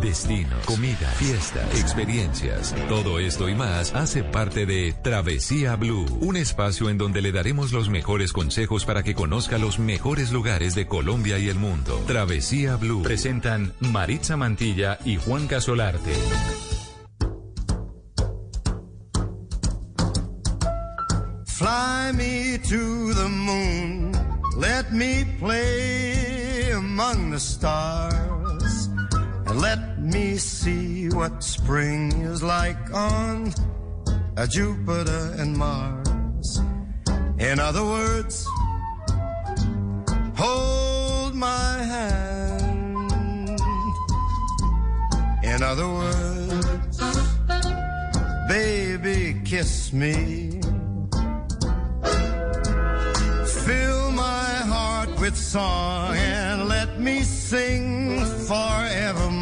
Destino, comida, fiestas, experiencias. Todo esto y más hace parte de Travesía Blue, un espacio en donde le daremos los mejores consejos para que conozca los mejores lugares de Colombia y el mundo. Travesía Blue. Presentan Maritza Mantilla y Juan Casolarte. Fly me to the moon, let me play among the stars, me see what spring is like on a Jupiter and Mars. In other words, hold my hand. In other words, baby, kiss me. Fill my heart with song and let me sing forevermore.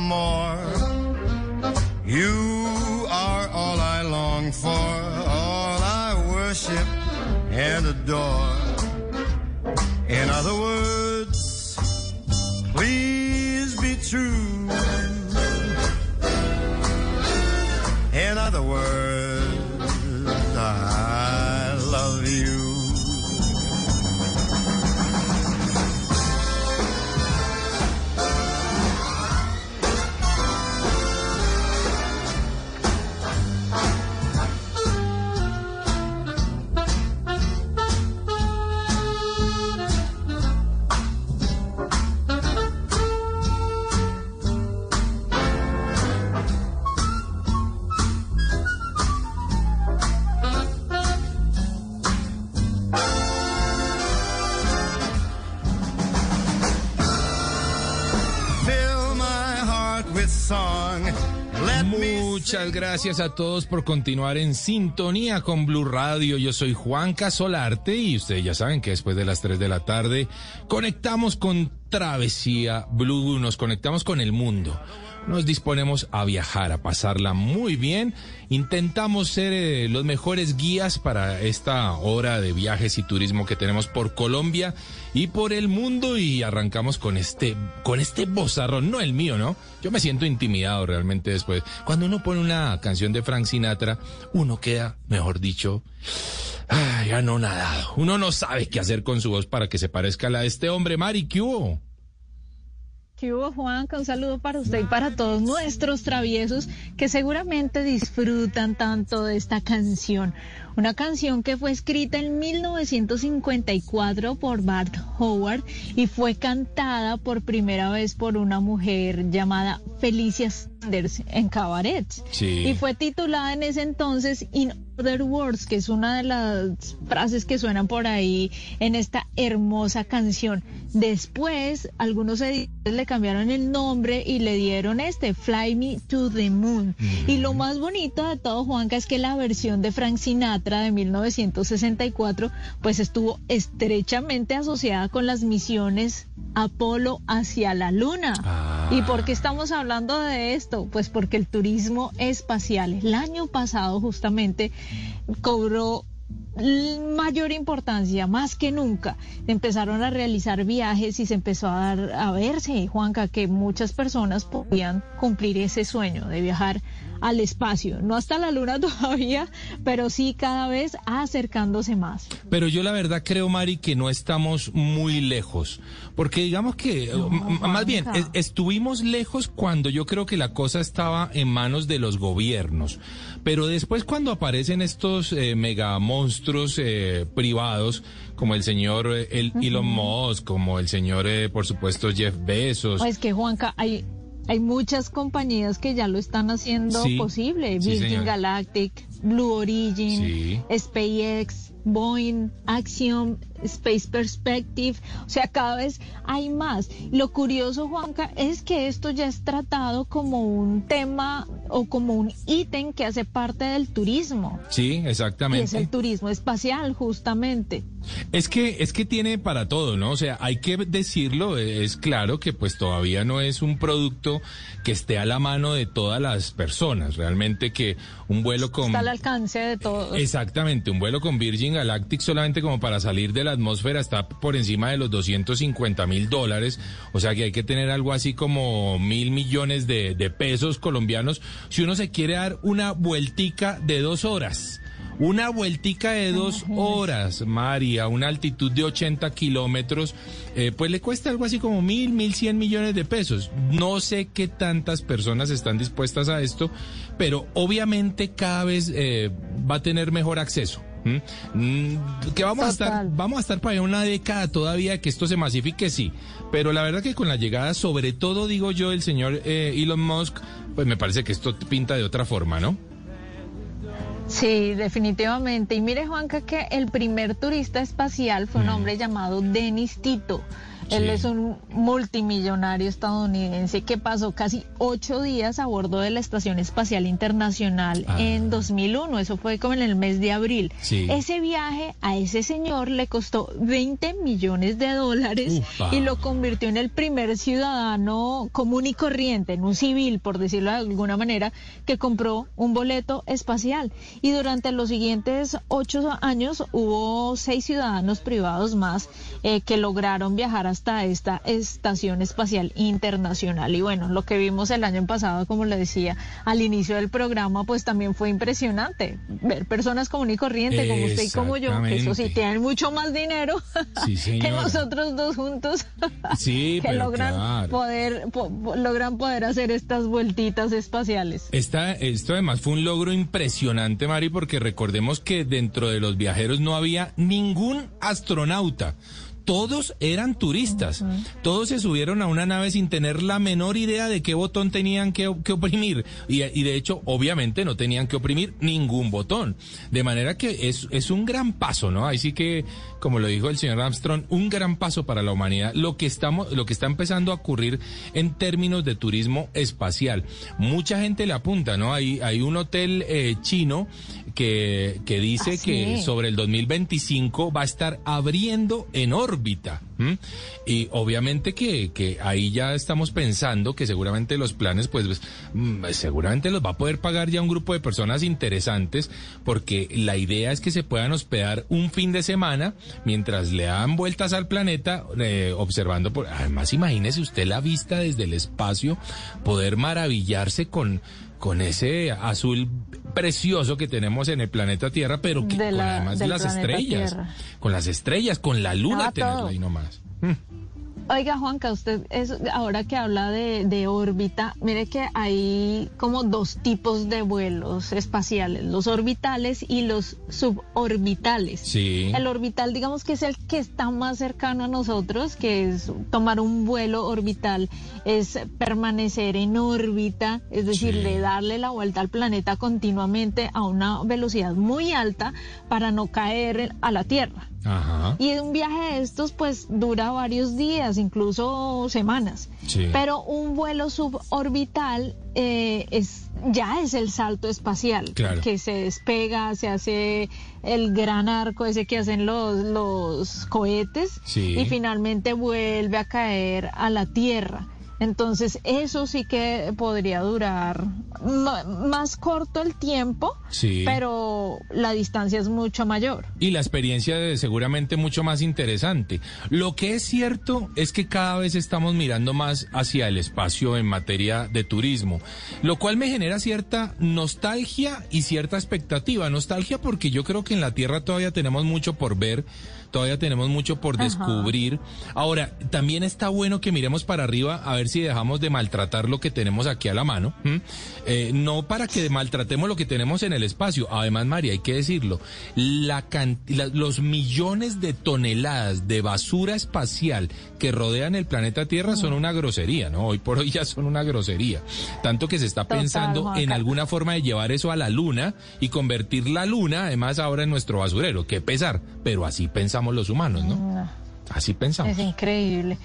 You are all I long for, all I worship and adore. In other words, please be true. In other words, Muchas gracias a todos por continuar en sintonía con Blue Radio. Yo soy Juan Casolarte y ustedes ya saben que después de las 3 de la tarde conectamos con Travesía Blue, nos conectamos con el mundo. Nos disponemos a viajar, a pasarla muy bien. Intentamos ser eh, los mejores guías para esta hora de viajes y turismo que tenemos por Colombia y por el mundo y arrancamos con este con este bozarrón, no el mío, ¿no? Yo me siento intimidado realmente después. Cuando uno pone una canción de Frank Sinatra, uno queda, mejor dicho, ay, ya no nadado. Uno no sabe qué hacer con su voz para que se parezca a la de este hombre, Mari, ¿qué? ¿Qué hubo, Juanca? Un saludo para usted y para todos nuestros traviesos que seguramente disfrutan tanto de esta canción. Una canción que fue escrita en 1954 por Bart Howard y fue cantada por primera vez por una mujer llamada Felicia Sanders en cabaret. Sí. Y fue titulada en ese entonces In Other Words, que es una de las frases que suenan por ahí en esta hermosa canción. Después, algunos editores le cambiaron el nombre y le dieron este, Fly Me to the Moon. Y lo más bonito de todo, Juanca, es que la versión de Frank Sinatra de 1964, pues estuvo estrechamente asociada con las misiones Apolo hacia la Luna. Ah. ¿Y por qué estamos hablando de esto? Pues porque el turismo espacial el año pasado justamente cobró mayor importancia, más que nunca. Empezaron a realizar viajes y se empezó a dar a verse, Juanca, que muchas personas podían cumplir ese sueño de viajar al espacio. No hasta la luna todavía, pero sí cada vez acercándose más. Pero yo la verdad creo, Mari, que no estamos muy lejos. Porque digamos que, No, más bien, es- estuvimos lejos cuando yo creo que la cosa estaba en manos de los gobiernos. Pero después cuando aparecen estos eh, mega monstruos eh, privados, como el señor eh, el Elon Musk, como el señor, eh, por supuesto, Jeff Bezos. Es que Juanca, hay, hay muchas compañías que ya lo están haciendo Sí, posible. Virgin. Galactic, Blue Origin, Sí. SpaceX, Boeing, Axiom, Space Perspective. O sea, cada vez hay más. Lo curioso, Juanca, es que esto ya es tratado como un tema o como un ítem que hace parte del turismo. Sí, Y es exactamente. el turismo espacial, justamente. Es que, es que tiene para todo, ¿no? O sea, hay que decirlo, es claro que pues todavía no es un producto que esté a la mano de todas las personas. Realmente que un vuelo con Está al alcance de todos. Exactamente, un vuelo con Virgin Galactic solamente como para salir de la atmósfera está por encima de los 250 mil dólares, o sea que hay que tener algo así como mil millones de, de pesos colombianos si uno se quiere dar una vueltica de dos horas. Una vueltica de dos horas, María, a una altitud de 80 kilómetros, eh, pues le cuesta algo así como mil, mil cien millones de pesos. No sé qué tantas personas están dispuestas a esto, pero obviamente cada vez eh, va a tener mejor acceso. Mm, que vamos a estar vamos a estar para una década todavía que esto se masifique sí pero la verdad que con la llegada sobre todo digo yo el señor eh, Elon Musk pues me parece que esto pinta de otra forma no Sí, definitivamente. Y mire, Juanca, que el primer turista espacial fue un hombre llamado Dennis Tito. Él es un multimillonario estadounidense que pasó casi ocho días a bordo de la Estación Espacial Internacional Ah. en 2001. Eso fue como en el mes de abril. Sí. Ese viaje a ese señor le costó 20 millones de dólares Upa. y lo convirtió en el primer ciudadano común y corriente, en un civil, por decirlo de alguna manera, que compró un boleto espacial. Y durante los siguientes ocho años hubo seis ciudadanos privados más eh, que lograron viajar hasta esta estación espacial internacional. Y bueno, lo que vimos el año pasado, como le decía al inicio del programa, pues también fue impresionante. Ver personas común y corriente, como usted y como yo, que eso sí tienen mucho más dinero Sí, que nosotros dos juntos. Sí, que pero logran claro. poder po- po- logran poder hacer estas vueltitas espaciales. Esta, esto además fue un logro impresionante, Mari, porque recordemos que dentro de los viajeros no había ningún astronauta. Todos eran turistas. Todos se subieron a una nave sin tener la menor idea de qué botón tenían que, que oprimir. Y, y de hecho, obviamente, no tenían que oprimir ningún botón. De manera que es, es un gran paso, ¿no? Ahí sí que, como lo dijo el señor Armstrong, un gran paso para la humanidad. Lo que estamos, lo que está empezando a ocurrir en términos de turismo espacial. Mucha gente le apunta, ¿no? Hay, hay un hotel eh, chino que, que dice que sobre el 2025 va a estar abriendo en órbita. ¿m? Y obviamente que, que ahí ya estamos pensando que seguramente los planes, pues mm, seguramente los va a poder pagar ya un grupo de personas interesantes, porque la idea es que se puedan hospedar un fin de semana mientras le dan vueltas al planeta, eh, observando por. Además, imagínese usted la vista desde el espacio, poder maravillarse con con ese azul precioso que tenemos en el planeta Tierra, pero que De con la- además de del las estrellas, Tierra. con las estrellas, con la luna Ah, tenerla ahí nomás. Oiga, Juanca, usted es, ahora que habla de, de órbita, mire que hay como dos tipos de vuelos espaciales, los orbitales y los suborbitales. Sí. El orbital, digamos que es el que está más cercano a nosotros, que es tomar un vuelo orbital, es permanecer en órbita, es decir, Sí. de darle la vuelta al planeta continuamente a una velocidad muy alta para no caer a la Tierra. Ajá. Y un viaje de estos pues dura varios días, incluso semanas. Sí. Pero un vuelo suborbital eh, es ya es el salto espacial, Claro. que se despega, se hace el gran arco ese que hacen los, los cohetes Sí. y finalmente vuelve a caer a la Tierra. Entonces eso sí que podría durar más corto el tiempo, Sí. pero la distancia es mucho mayor. y la experiencia es seguramente mucho más interesante. Lo que es cierto es que cada vez estamos mirando más hacia el espacio en materia de turismo, lo cual me genera cierta nostalgia y cierta expectativa. Nostalgia porque yo creo que en la Tierra todavía tenemos mucho por ver, todavía tenemos mucho por Ajá. descubrir. Ahora, también está bueno que miremos para arriba a ver si dejamos de maltratar lo que tenemos aquí a la mano. Eh, no para que maltratemos lo que tenemos en el espacio. Además, María, hay que decirlo, la can- la- los millones de toneladas de basura espacial que rodean el planeta Tierra son una grosería, ¿no? Hoy por hoy ya son una grosería. Tanto que se está Total, pensando en alguna forma de llevar eso a la luna y convertir la luna, además, ahora en nuestro basurero. Qué pesar, pero así pensamos los humanos, ¿no? Así pensamos. Es increíble.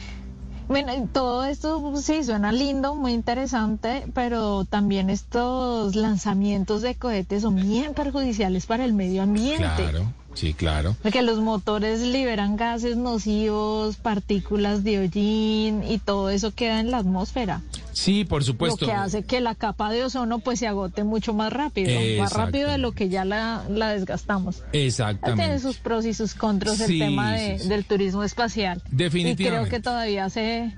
Bueno, todo esto sí suena lindo, muy interesante, pero también estos lanzamientos de cohetes son bien perjudiciales para el medio ambiente. Claro, sí, claro. Porque los motores liberan gases nocivos, partículas de hollín y todo eso queda en la atmósfera. Sí, por supuesto. Lo que hace que la capa de ozono pues se agote mucho más rápido, más rápido de lo que ya la, desgastamos. Exactamente. Tiene sus pros y sus contras el tema del turismo espacial. Definitivamente. Y creo que todavía se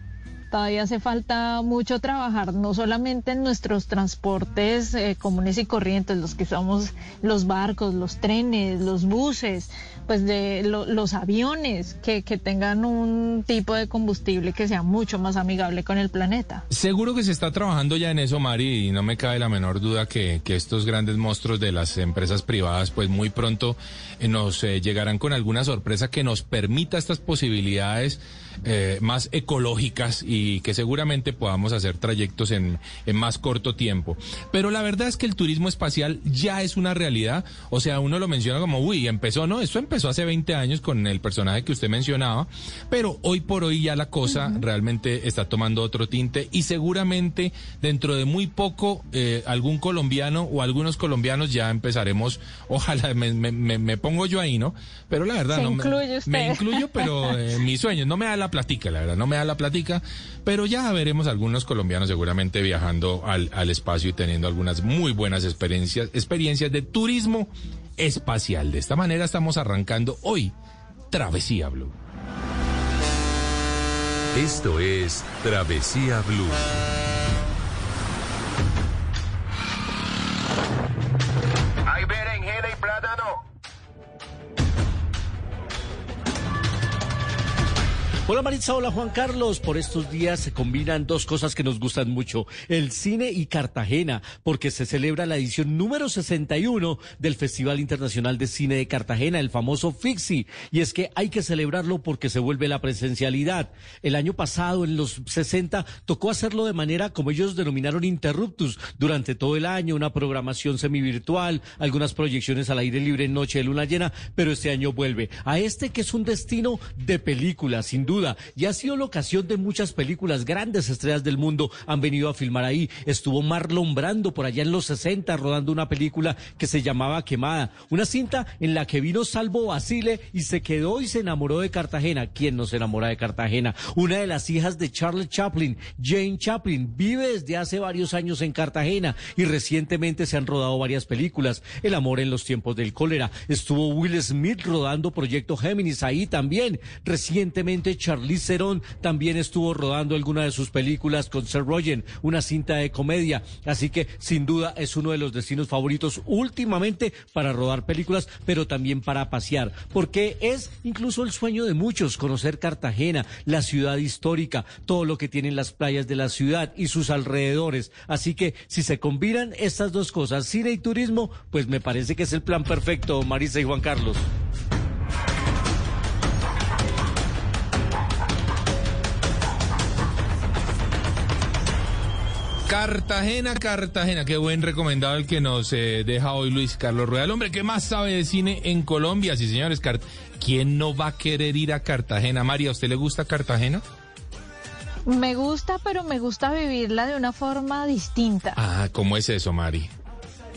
todavía hace falta mucho trabajar, no solamente en nuestros transportes eh, comunes y corrientes, los que somos los barcos, los trenes, los buses, pues de los aviones, que, que tengan un tipo de combustible que sea mucho más amigable con el planeta. Seguro que se está trabajando ya en eso, Mari, y no me cabe la menor duda que, que estos grandes monstruos de las empresas privadas, pues muy pronto eh, nos eh, llegarán con alguna sorpresa que nos permita estas posibilidades eh, más ecológicas y que seguramente podamos hacer trayectos en, en más corto tiempo. Pero la verdad es que el turismo espacial ya es una realidad. O sea, uno lo menciona como, uy, empezó, ¿no? Esto empezó hace 20 años con el personaje que usted mencionaba, pero hoy por hoy ya la cosa realmente está tomando otro tinte y seguramente dentro de muy poco eh, algún colombiano o algunos colombianos ya empezaremos, ojalá me, me, pongo yo ahí, ¿no? Pero la verdad, no me, me, incluyo, pero en mis sueños, no me da la platica, la verdad, no me da la platica, pero ya veremos algunos colombianos seguramente viajando al, al espacio y teniendo algunas muy buenas experiencias, experiencias de turismo espacial. De esta manera estamos arrancando hoy Travesía Blue. Esto es Travesía Blue. Hola Maritza, hola Juan Carlos. Por estos días se combinan dos cosas que nos gustan mucho, el cine y Cartagena, porque se celebra la edición número 61 del Festival Internacional de Cine de Cartagena, el famoso FIXI. Y es que hay que celebrarlo porque se vuelve la presencialidad. El año pasado, en los 60, tocó hacerlo de manera como ellos denominaron interruptus, durante todo el año, una programación semivirtual, algunas proyecciones al aire libre en noche de luna llena, pero este año vuelve a este que es un destino de películas, sin duda y ha sido la ocasión de muchas películas. Grandes estrellas del mundo han venido a filmar ahí. Estuvo Marlon Brando por allá en los 60 rodando una película que se llamaba Quemada. Una cinta en la que vino Salvo Basile y se quedó y se enamoró de Cartagena. ¿Quién no se enamora de Cartagena? Una de las hijas de Charles Chaplin, Jane Chaplin, vive desde hace varios años en Cartagena y recientemente se han rodado varias películas. El amor en los tiempos del cólera. Estuvo Will Smith rodando Proyecto Géminis ahí también. Recientemente Charlize Theron también estuvo rodando alguna de sus películas con Sir Rogen, una cinta de comedia. Así que sin duda es uno de los destinos favoritos últimamente para rodar películas, pero también para pasear, porque es incluso el sueño de muchos conocer Cartagena, la ciudad histórica, todo lo que tienen las playas de la ciudad y sus alrededores. Así que si se combinan estas dos cosas, cine y turismo, pues me parece que es el plan perfecto, Marisa y Juan Carlos. Cartagena, Cartagena, qué buen recomendado el que nos eh, deja hoy Luis Carlos Rueda. hombre ¿qué más sabe de cine en Colombia? Sí, señores, ¿quién no va a querer ir a Cartagena? María, ¿a usted le gusta Cartagena? Me gusta, pero me gusta vivirla de una forma distinta. Ah, ¿cómo es eso, Mari?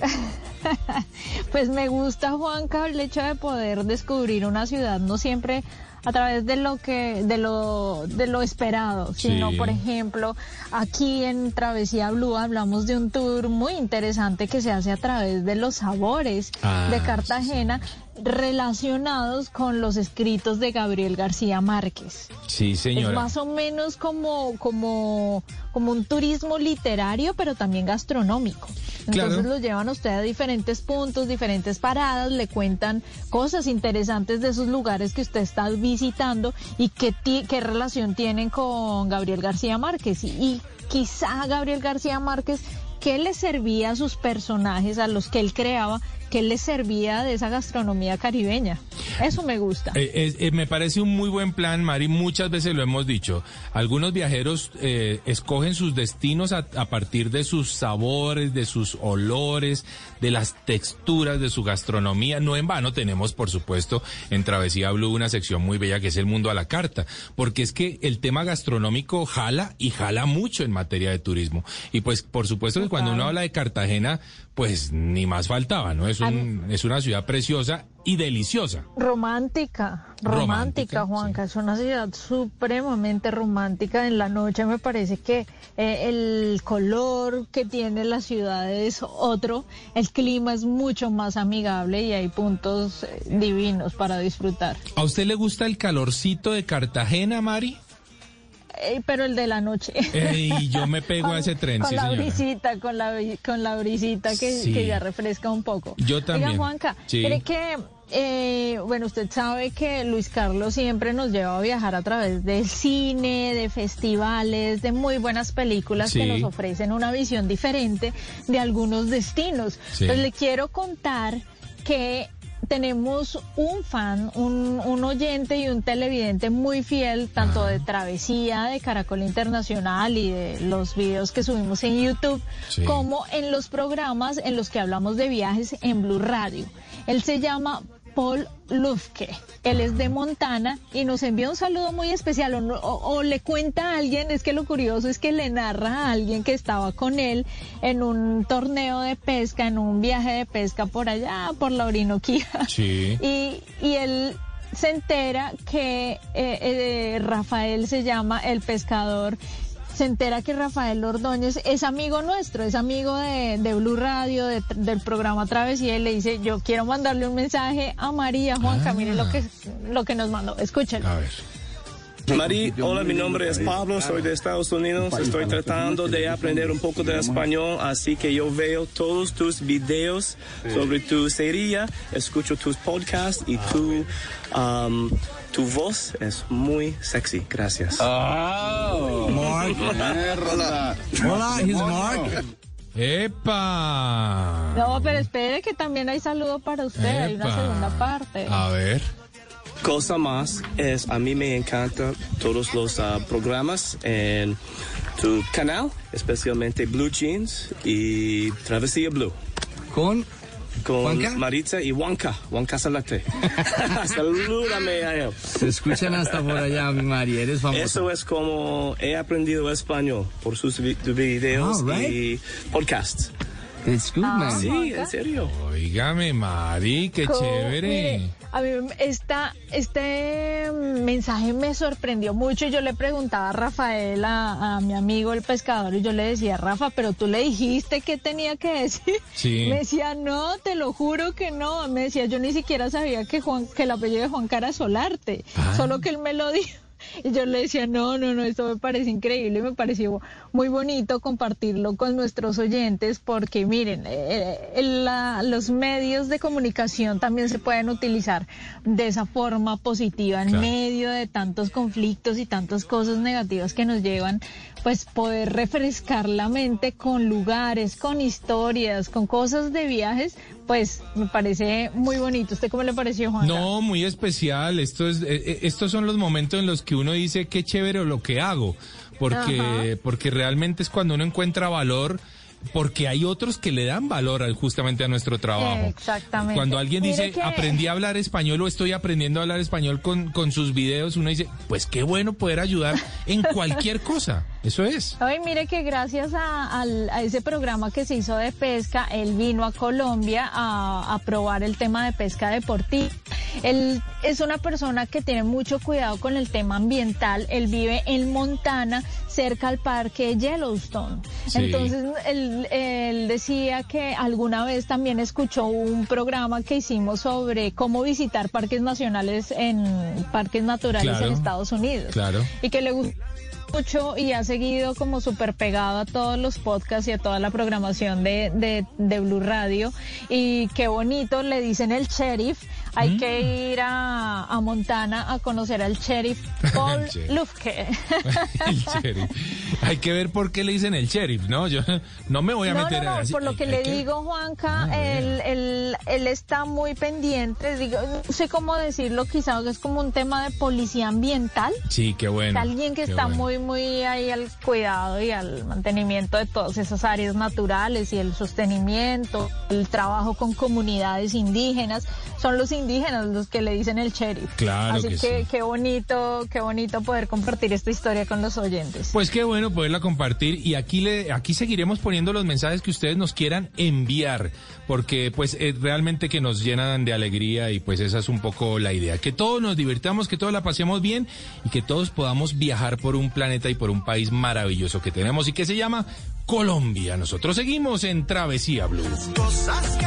pues me gusta, Juanca, el hecho de poder descubrir una ciudad, no siempre a través de lo que de lo de lo esperado sino por ejemplo aquí en Travesía Blue hablamos de un tour muy interesante que se hace a través de los sabores de ah, Cartagena relacionados con los escritos de Gabriel García Márquez. Sí, señora. Es más o menos como, como, como un turismo literario, pero también gastronómico. Entonces los llevan a usted a diferentes puntos, diferentes paradas, le cuentan cosas interesantes de esos lugares que usted está visitando y qué, qué relación tienen con Gabriel García Márquez. y quizá Gabriel García Márquez qué le servía a sus personajes, a los que él creaba, qué le servía de esa gastronomía caribeña. Eso me gusta. Eh, eh, me parece un muy buen plan, Mari. Muchas veces lo hemos dicho. Algunos viajeros eh, escogen sus destinos a, partir de sus sabores, de sus olores, de las texturas de su gastronomía. No en vano tenemos, por supuesto, en Travesía Blue una sección muy bella que es el mundo a la carta, porque es que el tema gastronómico jala y jala mucho en materia de turismo. Y pues, por supuesto que cuando uno habla de Cartagena, pues ni más faltaba, ¿no? Es un, es una ciudad preciosa y deliciosa. Romántica, romántica, Romántica, Juanca. Es una ciudad supremamente romántica. En la noche me parece que eh, el color que tiene la ciudad es otro. El clima es mucho más amigable y hay puntos eh, divinos para disfrutar. ¿A usted le gusta el calorcito de Cartagena, Mari? Eh, pero el de la noche. Ey, yo me pego a ese tren, con sí, la brisita, con la, con la brisita que, Sí. que ya refresca un poco. Yo también. Oiga, Juanca, Sí. ¿cree que, eh, bueno, usted sabe que Luis Carlos siempre nos lleva a viajar a través del cine, de festivales, de muy buenas películas que nos ofrecen una visión diferente de algunos destinos. Pues le quiero contar que tenemos un fan, un, un oyente y un televidente muy fiel, tanto Ah. de Travesía, de Caracol Internacional y de los videos que subimos en YouTube, Sí. como en los programas en los que hablamos de viajes en Blue Radio. Él se llama Paul Lufke. Él es de Montana y nos envía un saludo muy especial o, no- o- o le cuenta a alguien, es que lo curioso es que le narra a alguien que estaba con él en un torneo de pesca, en un viaje de pesca por allá, por la Orinoquía. Sí. Y, y él se entera que eh, eh, Rafael se llama el pescador. Se entera que Rafael Ordóñez es amigo nuestro, es amigo de, de Blue Radio, de- del programa Travesía, y le dice, yo quiero mandarle un mensaje a María Juanca, Ah. mire lo que, lo que nos mandó, escúchelo. A ver. Mari, hola, mi nombre es Pablo, soy de Estados Unidos, estoy tratando de aprender un poco de español, así que yo veo todos tus videos sobre tu serie, escucho tus podcasts y tu, um, tu voz es muy sexy, gracias. Mark. Hola, he's Mark. ¡Epa! No, pero espere que también hay saludo para usted, hay una Epa. segunda parte. A ver. Cosa más es, a mí me encanta todos los ah, programas en tu canal, especialmente Blue Jeans y Travesía Blue. Con con ¿Juanca? Maritza y Juanca, Juanca Salate. Salúdame a él. Se escuchan hasta por allá, mi Mari, eres famosa. Eso es como he aprendido español por sus vi- videos right. y podcasts. It's good, man. Sí, en serio. Óigame, Mari, qué Co- chévere. mire, a mí esta, este mensaje me sorprendió mucho. Yo le preguntaba a Rafael, a, a mi amigo el pescador, y yo le decía, Rafa, pero tú le dijiste qué tenía que decir. Sí. Me decía, no, te lo juro que no. Me decía, yo ni siquiera sabía que Juan, que el apellido de Juan era Solarte, Ah. solo que él me lo dijo. Y yo le decía, no, no, no, esto me parece increíble, me pareció muy bonito compartirlo con nuestros oyentes porque miren, eh, eh, la- los medios de comunicación también se pueden utilizar de esa forma positiva en Claro. medio de tantos conflictos y tantas cosas negativas que nos llevan, pues poder refrescar la mente con lugares, con historias, con cosas de viajes, pues me parece muy bonito. ¿Usted cómo le pareció, Juan? No, muy especial. Esto es, eh, eh, estos son los momentos en los que uno dice qué chévere lo que hago, porque, porque realmente es cuando uno encuentra valor. Porque hay otros que le dan valor al- justamente a nuestro trabajo. Exactamente. Cuando alguien Mire dice, que- aprendí a hablar español o estoy aprendiendo a hablar español con, con sus videos, uno dice, pues qué bueno poder ayudar en cualquier cosa. Eso es. Ay, mire que gracias a, ese programa que se hizo de pesca, él vino a Colombia a, a probar el tema de pesca deportiva. Él es una persona que tiene mucho cuidado con el tema ambiental. Él vive en Montana, cerca al parque Yellowstone. Sí. Entonces, él, él decía que alguna vez también escuchó un programa que hicimos sobre cómo visitar parques nacionales en parques naturales Claro. en Estados Unidos. Claro. Y que le gustó mucho y ha seguido como súper pegado a todos los podcasts y a toda la programación de, de, de Blue Radio. Y qué bonito, le dicen el sheriff. Hay Mm. que ir a, a Montana a conocer al sheriff Paul El. Lufke. el sheriff. Hay que ver por qué le dicen el sheriff, ¿no? Yo no me voy a No, meter no, no, así. por lo que le digo, Juanca, Ah, él, él, él está muy pendiente, digo, no sé cómo decirlo, quizás es como un tema de policía ambiental. Sí, qué bueno. alguien que está bueno. muy, muy ahí al cuidado y al mantenimiento de todas esas áreas naturales y el sostenimiento, el trabajo con comunidades indígenas. Son los indígenas indígenas, los que le dicen el sheriff. Claro Así que que, sí. qué bonito, qué bonito poder compartir esta historia con los oyentes. Pues qué bueno poderla compartir y aquí le aquí seguiremos poniendo los mensajes que ustedes nos quieran enviar porque pues eh, realmente que nos llenan de alegría y pues esa es un poco la idea, que todos nos divirtamos, que todos la pasemos bien y que todos podamos viajar por un planeta y por un país maravilloso que tenemos y que se llama Colombia. Nosotros seguimos en Travesía Blue. Cosas que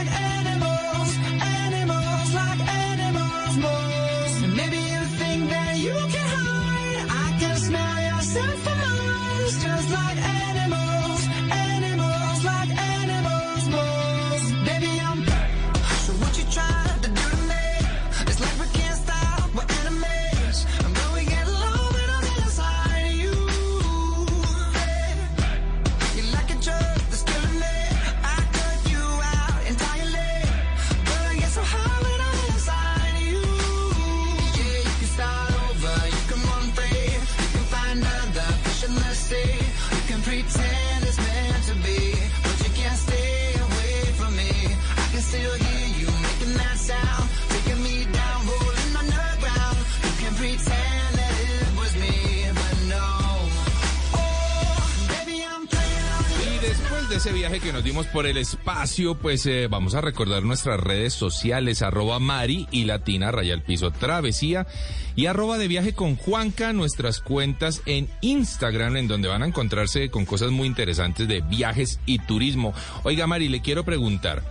por el espacio, pues eh, vamos a recordar nuestras redes sociales, arroba Mari y Latina, raya al piso travesía, y arroba de viaje con Juanca, nuestras cuentas en Instagram, en donde van a encontrarse con cosas muy interesantes de viajes y turismo. Oiga, Mari, le quiero preguntar,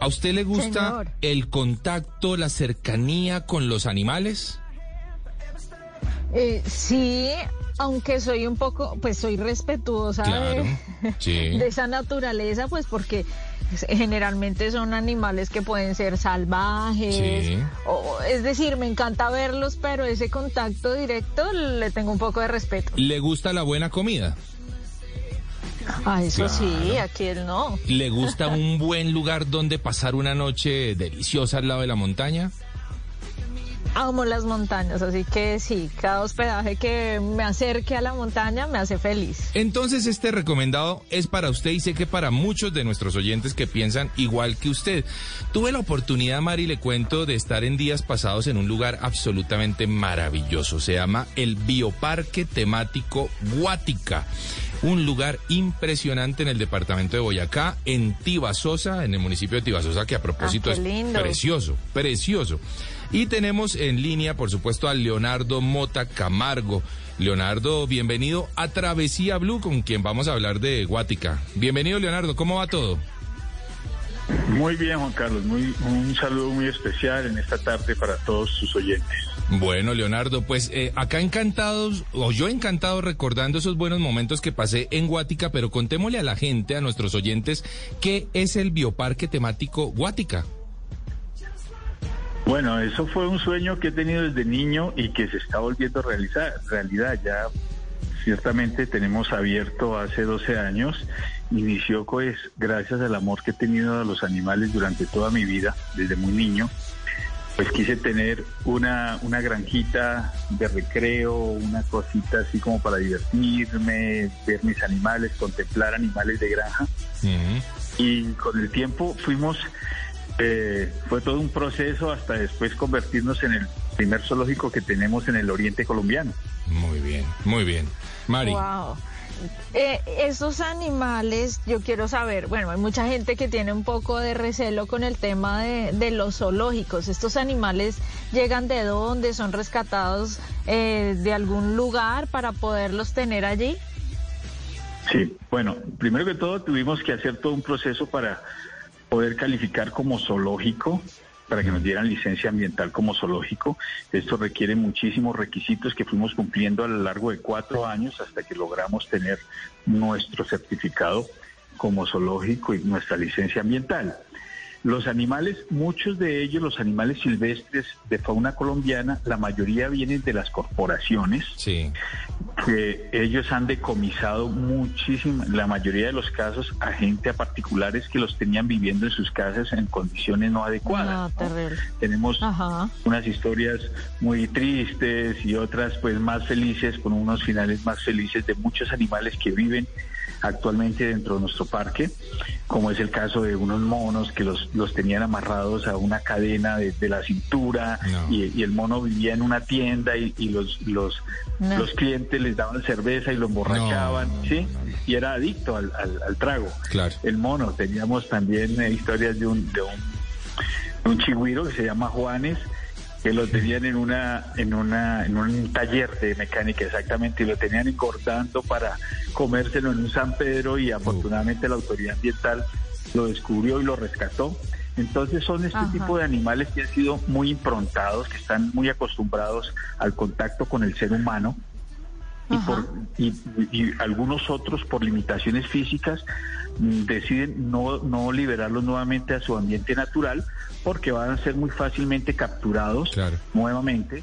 ¿a usted le gusta Señor. el contacto, la cercanía con los animales? Eh, sí, aunque soy un poco, pues soy respetuosa Claro, de, sí. de esa naturaleza, pues porque generalmente son animales que pueden ser salvajes. Sí. o- es decir, me encanta verlos, pero ese contacto directo le tengo un poco de respeto. ¿Le gusta la buena comida? Ah, eso sí, aquí él no. ¿Le gusta un buen lugar donde pasar una noche deliciosa al lado de la montaña? Amo las montañas, así que sí, cada hospedaje que me acerque a la montaña me hace feliz. Entonces este recomendado es para usted y sé que para muchos de nuestros oyentes que piensan igual que usted. Tuve la oportunidad, Mari, le cuento, de estar en días pasados en un lugar absolutamente maravilloso. Se llama el Bioparque Temático Guática. Un lugar impresionante en el departamento de Boyacá, en Tibasosa, en el municipio de Tibasosa, que a propósito Ah, es precioso, precioso. Y tenemos en línea, por supuesto, a Leonardo Mota Camargo. Leonardo, bienvenido a Travesía Blue, con quien vamos a hablar de Guática. Bienvenido, Leonardo, ¿cómo va todo? Muy bien, Juan Carlos. Muy, un saludo muy especial en esta tarde para todos sus oyentes. Bueno, Leonardo, pues eh, acá encantados, o yo encantado recordando esos buenos momentos que pasé en Guática, pero contémosle a la gente, a nuestros oyentes, qué es el bioparque temático Guática. Bueno, eso fue un sueño que he tenido desde niño y que se está volviendo a realizar, realidad. Ya ciertamente tenemos abierto hace 12 años. Inició pues gracias al amor que he tenido a los animales durante toda mi vida, desde muy niño. Pues quise tener una, una granjita de recreo, una cosita así como para divertirme, ver mis animales, contemplar animales de granja. y con el tiempo fuimos, eh, fue todo un proceso hasta después convertirnos en el primer zoológico que tenemos en el oriente colombiano. Muy bien, muy bien. Mari. Wow. Eh, esos animales, yo quiero saber, bueno, hay mucha gente que tiene un poco de recelo con el tema de, de los zoológicos. ¿Estos animales llegan de dónde? ¿Son rescatados eh, de algún lugar para poderlos tener allí? Sí, bueno, primero que todo tuvimos que hacer todo un proceso para poder calificar como zoológico, para que nos dieran licencia ambiental como zoológico. Esto requiere muchísimos requisitos que fuimos cumpliendo a lo largo de cuatro años hasta que logramos tener nuestro certificado como zoológico y nuestra licencia ambiental. Los animales, muchos de ellos, los animales silvestres de fauna colombiana, la mayoría vienen de las corporaciones, Sí. que ellos han decomisado muchísimo, la mayoría de los casos, a gente, a particulares que los tenían viviendo en sus casas en condiciones no adecuadas. No, ¿no? terrible. Tenemos Ajá. unas historias muy tristes y otras pues más felices, con unos finales más felices de muchos animales que viven actualmente dentro de nuestro parque, como es el caso de unos monos que los, los tenían amarrados a una cadena de, de la cintura No. y, y el mono vivía en una tienda y, y los, los, No. los clientes les daban cerveza y lo emborrachaban, No, ¿sí? Y era adicto al, al- al trago. Claro. El mono, teníamos también eh, historias de un, de un de un chigüiro que se llama Juanes que lo tenían en una en una en un taller de mecánica exactamente y lo tenían engordando para comérselo en un San Pedro y afortunadamente la autoridad ambiental lo descubrió y lo rescató. Entonces son este Ajá. tipo de animales que han sido muy improntados, que están muy acostumbrados al contacto con el ser humano y, por, y, y algunos otros por limitaciones físicas mm, deciden no, no liberarlos nuevamente a su ambiente natural porque van a ser muy fácilmente capturados Claro. nuevamente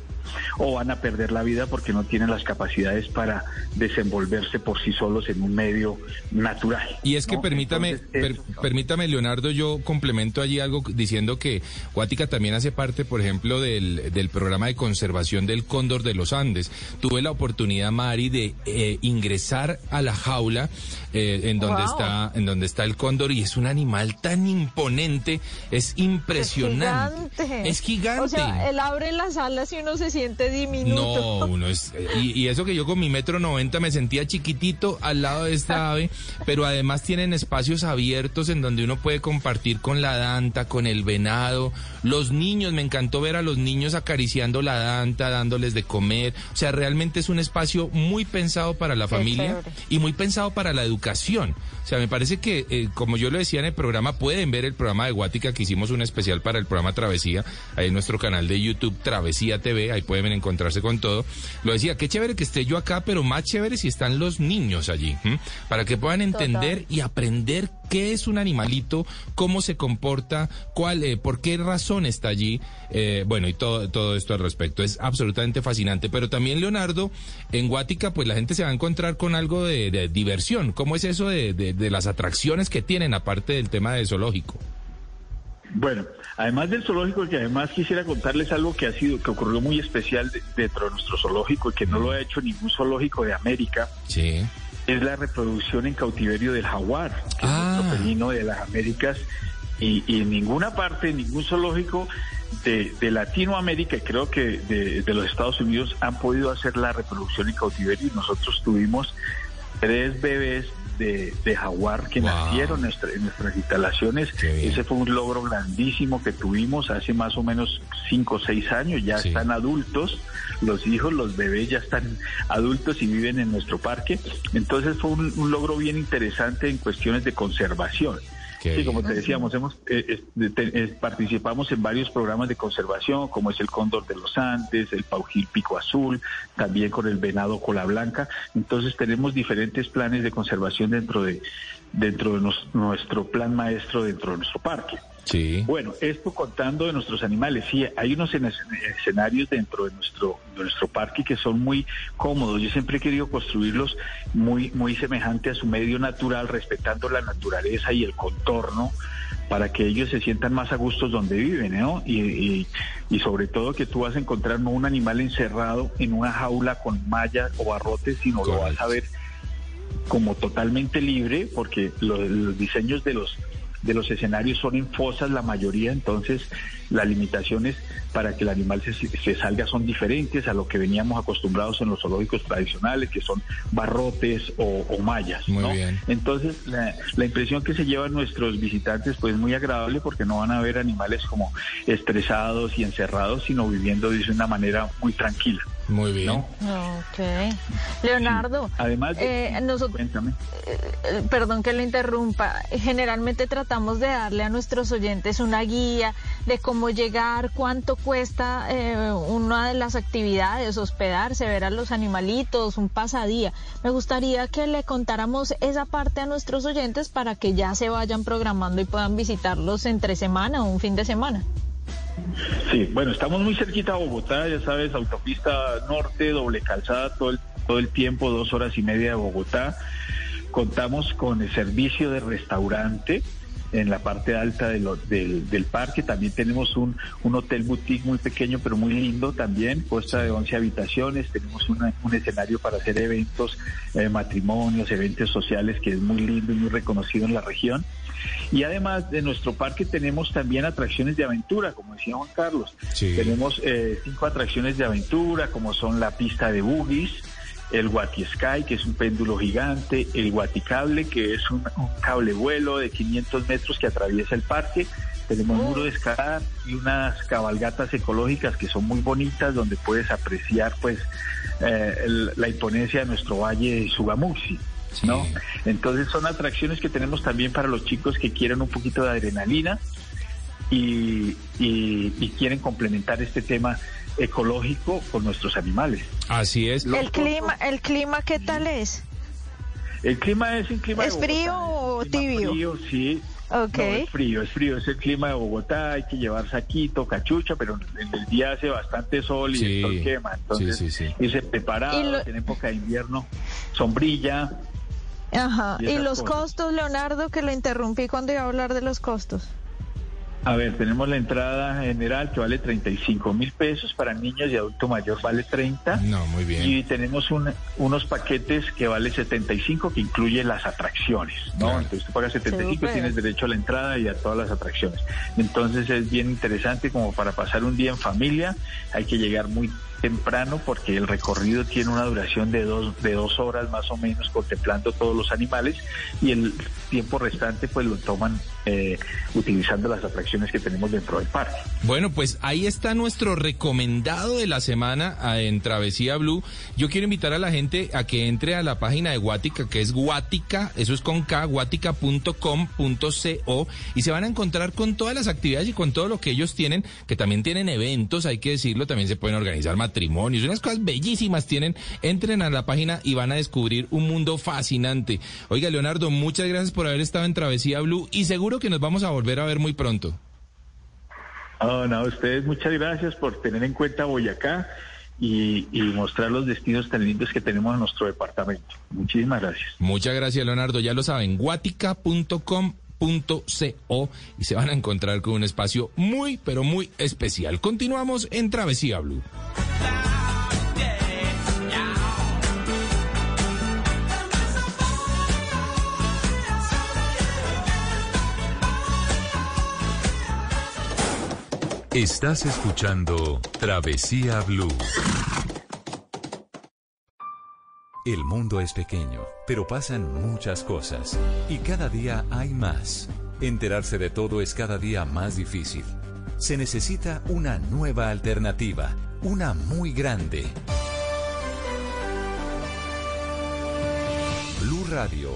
o van a perder la vida porque no tienen las capacidades para desenvolverse por sí solos en un medio natural. Y es que ¿no? permítame, Entonces, per- eso- permítame, Leonardo, yo complemento allí algo diciendo que Guática también hace parte, por ejemplo, del, del programa de conservación del cóndor de los Andes. Tuve la oportunidad, Mari, de eh, ingresar a la jaula eh, en donde Wow. está, en donde está el cóndor y es un animal tan imponente, es impresionante, Es gigante. es gigante. O sea, él abre las alas y uno se siente diminuto. No, uno es. Y, y eso que yo con mi metro noventa me sentía chiquitito al lado de esta ave, pero además tienen espacios abiertos en donde uno puede compartir con la danta, con el venado. Los niños, me encantó ver a los niños acariciando la danta, dándoles de comer. O sea, realmente es un espacio muy pensado para la Qué familia chévere. y muy pensado para la educación. O sea, me parece que, eh, como yo lo decía en el programa, pueden ver el programa de Guática que hicimos un especial para el programa Travesía, ahí en nuestro canal de YouTube Travesía TV, ahí pueden encontrarse con todo. Lo decía, qué chévere que esté yo acá, pero más chévere si están los niños allí, ¿m? para que puedan entender y aprender qué es un animalito, cómo se comporta, cuál, eh, por qué razón está allí, eh, bueno, y todo, todo esto al respecto. Es absolutamente fascinante. Pero también, Leonardo, en Guática, pues la gente se va a encontrar con algo de, de diversión. ¿Cómo es eso de, de- de las atracciones que tienen, aparte del tema del zoológico? Bueno, además del zoológico, que además quisiera contarles algo que ha sido, que ocurrió muy especial de- dentro de nuestro zoológico y que no lo ha hecho ningún zoológico de América, Sí. Es la reproducción en cautiverio del jaguar, que Ah. es nuestro felino de las Américas, y, y en ninguna parte, en ningún zoológico de, de Latinoamérica, y creo que de, de los Estados Unidos, han podido hacer la reproducción en cautiverio, y nosotros tuvimos tres bebés de, de jaguar que Wow. nacieron en, nuestra- en nuestras instalaciones. Ese fue un logro grandísimo que tuvimos hace más o menos cinco o seis años. Ya Sí. están adultos, los hijos, los bebés ya están adultos y viven en nuestro parque. Entonces fue un, un logro bien interesante en cuestiones de conservación. Qué Sí, como te decíamos, hemos, eh, eh, te- eh, participamos en varios programas de conservación, como es el cóndor de los Andes, el paujil pico azul, también con el venado cola blanca. Entonces tenemos diferentes planes de conservación dentro de dentro de nos- nuestro plan maestro dentro de nuestro parque. Sí. Bueno, esto contando de nuestros animales, sí, hay unos en- escenarios dentro de nuestro, de nuestro parque que son muy cómodos. Yo siempre he querido construirlos muy, muy semejante a su medio natural, respetando la naturaleza y el contorno para que ellos se sientan más a gustos donde viven, ¿no? Y, y- y sobre todo que tú vas a encontrar no un animal encerrado en una jaula con mallas o barrotes, sino lo vas a ver como totalmente libre, porque lo- los diseños de los de los escenarios son en fosas la mayoría, entonces las limitaciones para que el animal se, se salga son diferentes a lo que veníamos acostumbrados en los zoológicos tradicionales, que son barrotes o, o mallas. Muy ¿no? bien. Entonces la, la impresión que se llevan nuestros visitantes pues es muy agradable porque no van a ver animales como estresados y encerrados, sino viviendo de una manera muy tranquila. Muy bien. ¿no? Ok. Leonardo, Además de- eh, nosotros, Cuéntame. eh, perdón que le interrumpa, generalmente tratamos de darle a nuestros oyentes una guía, de cómo llegar, cuánto cuesta eh, una de las actividades, hospedarse, ver a los animalitos, un pasadía. Me gustaría que le contáramos esa parte a nuestros oyentes para que ya se vayan programando y puedan visitarlos entre semana o un fin de semana. Sí, bueno, estamos muy cerquita a Bogotá, ya sabes, autopista norte, doble calzada todo el, todo el tiempo, dos horas y media de Bogotá. Contamos con el servicio de restaurante en la parte alta de lo- del, del parque. También tenemos un, un hotel boutique muy pequeño, pero muy lindo también, consta de 11 habitaciones. Tenemos una- un escenario para hacer eventos, eh, matrimonios, eventos sociales, que es muy lindo y muy reconocido en la región. Y además de nuestro parque tenemos también atracciones de aventura, como decía Juan Carlos. Sí. Tenemos eh, cinco atracciones de aventura, como son la pista de buggies, el Wati Sky, que es un péndulo gigante, el Waticable, que es un, un cable vuelo de 500 metros que atraviesa el parque. Tenemos muro de escalada y unas cabalgatas ecológicas que son muy bonitas, donde puedes apreciar pues eh, el- la imponencia de nuestro valle de Sugamuxi. ¿no? Entonces son atracciones que tenemos también para los chicos que quieren un poquito de adrenalina y, y- y quieren complementar este tema ecológico con nuestros animales. Así es. El clima, el clima, ¿qué tal es? El clima es un clima ¿Es de Bogotá, frío o tibio? Frío, sí. Ok. No, es frío, es frío, es el clima de Bogotá, hay que llevar saquito, cachucha, pero en el día hace bastante sol y Sí, el sol quema, entonces sí, sí, sí. irse preparado, lo- en época de invierno, sombrilla, Ajá. Y ¿Y esas los cosas. costos, Leonardo, que lo interrumpí cuando iba a hablar de los costos? A ver, tenemos la entrada general que vale 35 mil pesos, para niños y adulto mayor vale 30. No, muy bien. Y tenemos un- unos paquetes que vale 75 que incluye las atracciones, ¿no? Claro. Entonces tú pagas 75 y tienes derecho a la entrada y a todas las atracciones. Entonces es bien interesante como para pasar un día en familia, hay que llegar muy temprano porque el recorrido tiene una duración de dos, de dos horas más o menos contemplando todos los animales y el tiempo restante pues lo toman eh, utilizando las atracciones que tenemos dentro del parque. Bueno, pues ahí está nuestro recomendado de la semana ah, en Travesía Blue. Yo quiero invitar a la gente a que entre a la página de Guática, que es Guática, eso es con K, guática.com.co, y se van a encontrar con todas las actividades y con todo lo que ellos tienen, que también tienen eventos, hay que decirlo, también se pueden organizar matrimonios, unas cosas bellísimas tienen. Entren a la página y van a descubrir un mundo fascinante. Oiga, Leonardo, muchas gracias por haber estado en Travesía Blue y seguro que nos vamos a volver a ver muy pronto. Oh, no, a ustedes muchas gracias por tener en cuenta Boyacá y, y mostrar los destinos tan lindos que tenemos en nuestro departamento. Muchísimas gracias. Muchas gracias, Leonardo. Ya lo saben, guatica.com.co y se van a encontrar con un espacio muy, pero muy especial. Continuamos en Travesía Blue. Estás escuchando Travesía Blue. El mundo es pequeño, pero pasan muchas cosas y cada día hay más. Enterarse de todo es cada día más difícil. Se necesita una nueva alternativa, una muy grande. Blue Radio,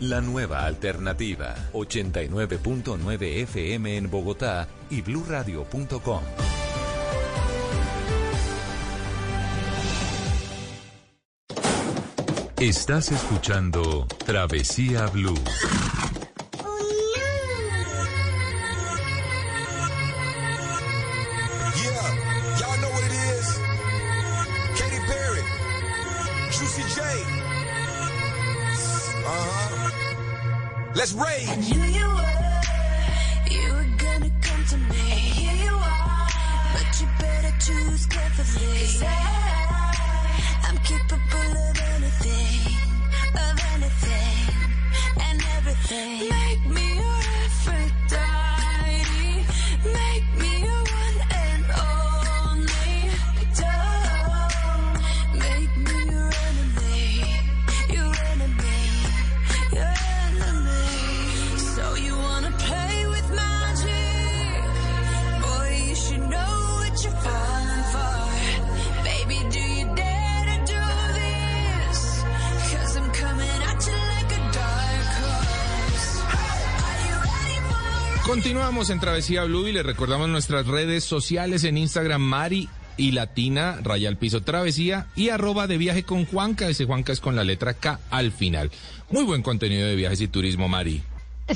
la nueva alternativa. 89.9 FM en Bogotá y bluradio.com. Estás escuchando Travesía Blue. Yeah, y'all En Travesía Blue y le recordamos nuestras redes sociales en Instagram, Mari y Latina, Raya al Piso Travesía y arroba de viaje con Juanca. Ese Juanca es con la letra K al final. Muy buen contenido de viajes y turismo, Mari.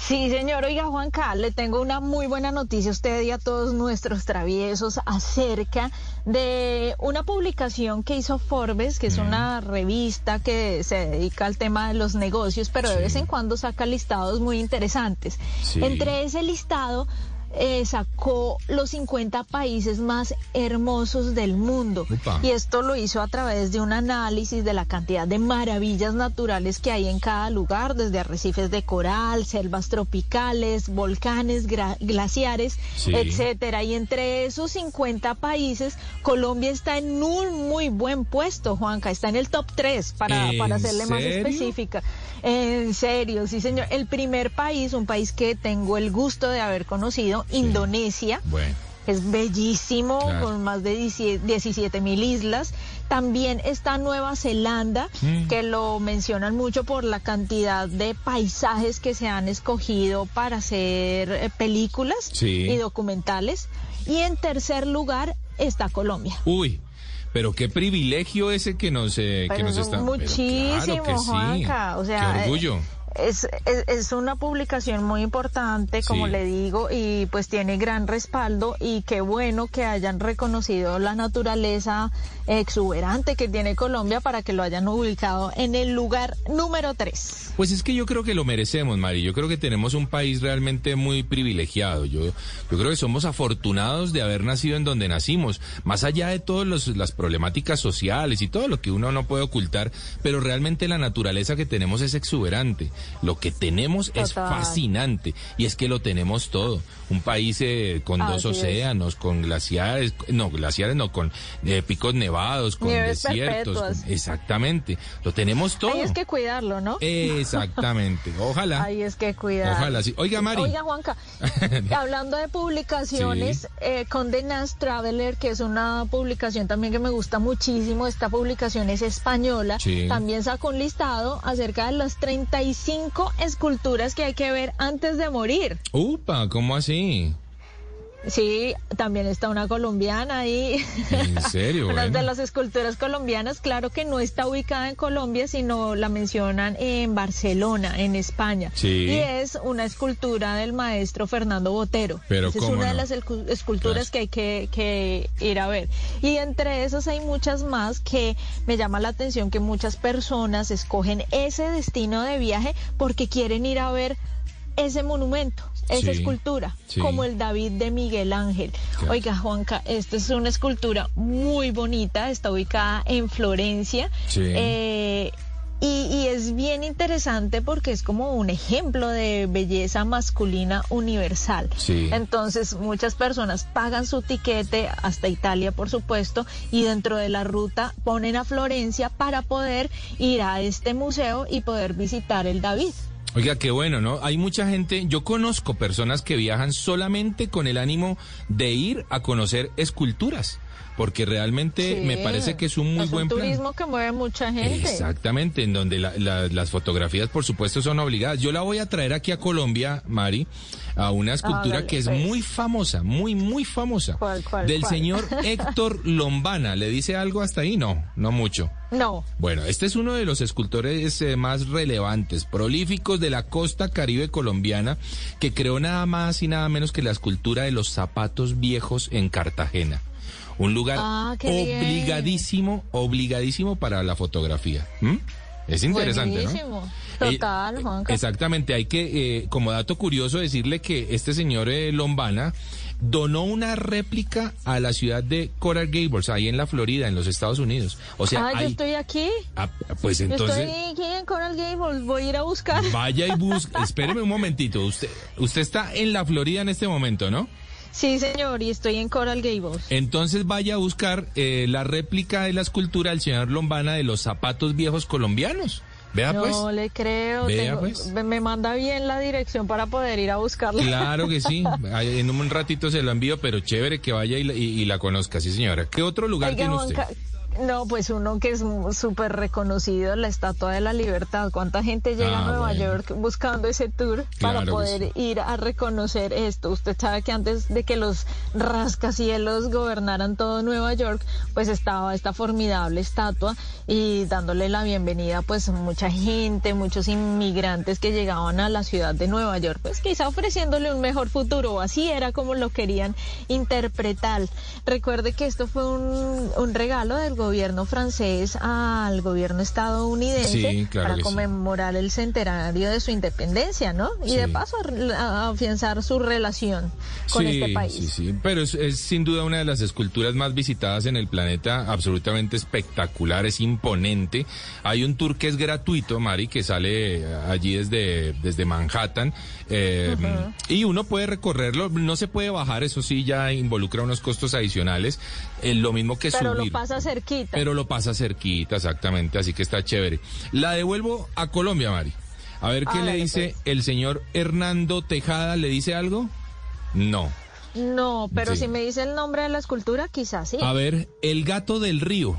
Sí, señor. Oiga, Juanca, le tengo una muy buena noticia a usted y a todos nuestros traviesos acerca de una publicación que hizo Forbes, que es una revista que se dedica al tema de los negocios, pero de vez en cuando saca listados muy interesantes. Sí. Entre ese listado eh, sacó los 50 países más hermosos del mundo. Y esto lo hizo a través de un análisis de la cantidad de maravillas naturales que hay en cada lugar, desde arrecifes de coral, selvas tropicales, volcanes, glaciares, Sí. etcétera. Y entre esos 50 países, Colombia está en un muy buen puesto, Juanca, está en el top 3 para, ¿En para hacerle más específica. En serio, sí, señor. El primer país, un país que tengo el gusto de haber conocido, Indonesia. Bueno. Es bellísimo, Claro. con más de 17 mil islas. También está Nueva Zelanda, Mm. que lo mencionan mucho por la cantidad de paisajes que se han escogido para hacer eh, películas Sí. y documentales. Y en tercer lugar está Colombia. Uy, pero qué privilegio ese que nos, eh, que nos es está... muchísimo, claro que sí. Juanca. O sea, Qué orgullo. Es, es, es una publicación muy importante, como Sí. le digo, y pues tiene gran respaldo y qué bueno que hayan reconocido la naturaleza exuberante que tiene Colombia para que lo hayan ubicado en el lugar número 3. Pues es que yo creo que lo merecemos, Mari. Yo creo que tenemos un país realmente muy privilegiado. Yo, yo creo que somos afortunados de haber nacido en donde nacimos, más allá de todas las problemáticas sociales y todo lo que uno no puede ocultar, pero realmente la naturaleza que tenemos es exuberante. Lo que tenemos es fascinante y es que lo tenemos todo. Un país eh, con dos es. océanos, con glaciares, no, glaciares no, con eh, picos nevados, con Nieves desiertos. con- exactamente. Lo tenemos todo. Ahí es que cuidarlo, ¿no? Exactamente. Ojalá. Ahí es que cuidar. Ojalá sí. Oiga, Mari. Oiga, Juanca, hablando de publicaciones, eh, Condé Nast Traveler, que es una publicación también que me gusta muchísimo, esta publicación es española, Sí. también sacó un listado acerca de las 35 esculturas que hay que ver antes de morir. Upa, ¿cómo así? Sí, también está una colombiana ahí. ¿En serio? Una Bueno. de las esculturas colombianas, claro que no está ubicada en Colombia, sino la mencionan en Barcelona, en España. Sí. Y es una escultura del maestro Fernando Botero. Pero Esa es una de las escu- esculturas Claro. que hay que, que ir a ver. Y entre esas hay muchas más que me llama la atención que muchas personas escogen ese destino de viaje porque quieren ir a ver ese monumento, esa Sí, escultura, sí. como el David de Miguel Ángel. Claro. Oiga, Juanca, esta es una escultura muy bonita, está ubicada en Florencia. Sí. Eh, y, y es bien interesante porque es como un ejemplo de belleza masculina universal. Sí. Entonces muchas personas pagan su tiquete hasta Italia, por supuesto, y dentro de la ruta ponen a Florencia para poder ir a este museo y poder visitar el David. Oiga, qué bueno, ¿no? Hay mucha gente, yo conozco personas que viajan solamente con el ánimo de ir a conocer esculturas, porque realmente Sí. me parece que es un muy Es buen un plan. turismo que mueve mucha gente. Exactamente, en donde la- la- las fotografías, por supuesto, son obligadas. Yo la voy a traer aquí a Colombia, Mari, a una escultura que es pues. muy famosa, muy, muy famosa. ¿Cuál, cuál, del cuál? señor Héctor Lombana. ¿Le dice algo hasta ahí? No, no mucho. No, Bueno, este es uno de los escultores eh, más relevantes, prolíficos de la costa caribe colombiana, que creó nada más y nada menos que la escultura de los zapatos viejos en Cartagena. Un lugar Ah, bien. obligadísimo, obligadísimo para la fotografía. ¿Mm? Es interesante, Buenísimo. ¿no? Total, Eh, Juanca. Exactamente, hay que, eh, como dato curioso, decirle que este señor eh, Lombana donó una réplica a la ciudad de Coral Gables, ahí en la Florida, en los Estados Unidos. O sea, ah, yo estoy aquí. Ah, pues Yo entonces estoy aquí en Coral Gables. Voy a ir a buscar. vaya y busque. Espéreme un momentito. Usted, usted está en la Florida en este momento, ¿no? Sí, señor, y estoy en Coral Gables. Entonces vaya a buscar eh, la réplica de la escultura del señor Lombana de los zapatos viejos colombianos. Vea no pues. le creo. Vea, tengo- pues. me- manda bien la dirección para poder ir a buscarla. Claro que sí. En un ratito se lo envío, pero chévere que vaya y la, y- y la conozca, sí señora. ¿Qué otro lugar Oiga, tiene usted? Juanca, No, pues uno que es súper reconocido, la Estatua de la Libertad. ¿Cuánta gente llega Ah, a Nueva bueno. York buscando ese tour Claro para que poder ir a reconocer esto? Usted sabe que antes de que los rascacielos gobernaran todo Nueva York, pues estaba esta formidable estatua y dándole la bienvenida pues mucha gente, muchos inmigrantes que llegaban a la ciudad de Nueva York, pues quizá ofreciéndole un mejor futuro, así era como lo querían interpretar. Recuerde que esto fue un, un regalo del gobierno francés al gobierno estadounidense Sí, claro para sí. conmemorar el centenario de su independencia, ¿no? Y de paso a- afianzar su relación con este país. Sí, sí, pero es, es sin duda una de las esculturas más visitadas en el planeta, absolutamente espectacular, es imponente. Hay un tour que es gratuito, Mari, que sale allí desde, desde Manhattan, eh, y uno puede recorrerlo, no se puede bajar, eso sí ya involucra unos costos adicionales, eh, lo mismo que Pero subir. lo pasa cerquita. Pero lo pasa cerquita, exactamente, así que está chévere. La devuelvo a Colombia, Mari. A ver qué le dice pues. el señor Hernando Tejada, ¿le dice algo? No. No, pero Sí. si me dice el nombre de la escultura, quizás sí. A ver, el gato del río.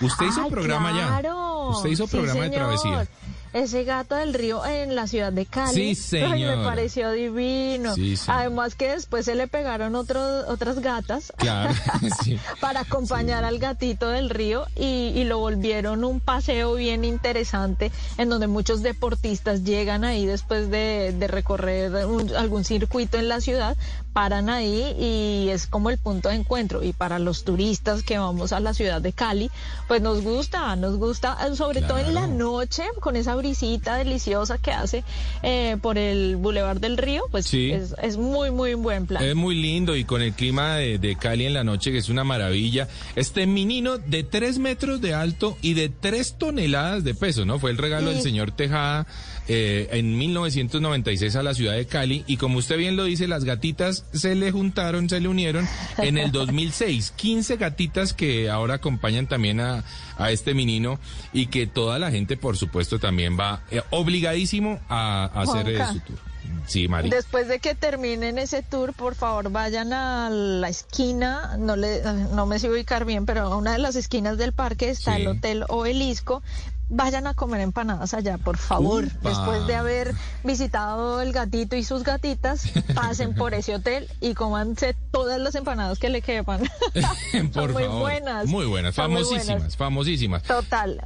Usted hizo Ay, programa claro. ya. Usted hizo Sí, programa de travesía. Ese gato del río en la ciudad de Cali. Sí, Ay, señora. me pareció divino. Sí, sí. Además que después se le pegaron otros otras gatas. Claro, sí. para acompañar al gatito del río y, y lo volvieron un paseo bien interesante en donde muchos deportistas llegan ahí después de, de recorrer un- algún circuito en la ciudad, paran ahí y es como el punto de encuentro. Y para los turistas que vamos a la ciudad de Cali, pues nos gusta, nos gusta, eh, sobre todo en la noche, con esa brisita deliciosa que hace eh, por el Boulevard del Río, pues Sí. es, es muy, muy buen plan. Es muy lindo y con el clima de, de Cali en la noche, que es una maravilla. Este menino de 3 metros de alto y de 3 toneladas de peso, ¿no? Fue el regalo del señor Tejada eh, en 1996 a la ciudad de Cali. Y como usted bien lo dice, las gatitas se le juntaron, se le unieron en el 2006. 15 gatitas que ahora acompañan también a, a este menino y que toda la gente, por supuesto, también va eh, obligadísimo a, a hacer su tour. Sí, Mari. Después de que terminen ese tour, por favor vayan a la esquina, no le, no me sé ubicar bien, pero a una de las esquinas del parque está Sí. el Hotel Obelisco. Vayan a comer empanadas allá, por favor. Upa. Después de haber visitado el gatito y sus gatitas, pasen por ese hotel y comanse todas las empanadas que le quepan. por Son muy favor. buenas. Muy buenas, Son muy famosísimas, buenas. famosísimas. Total.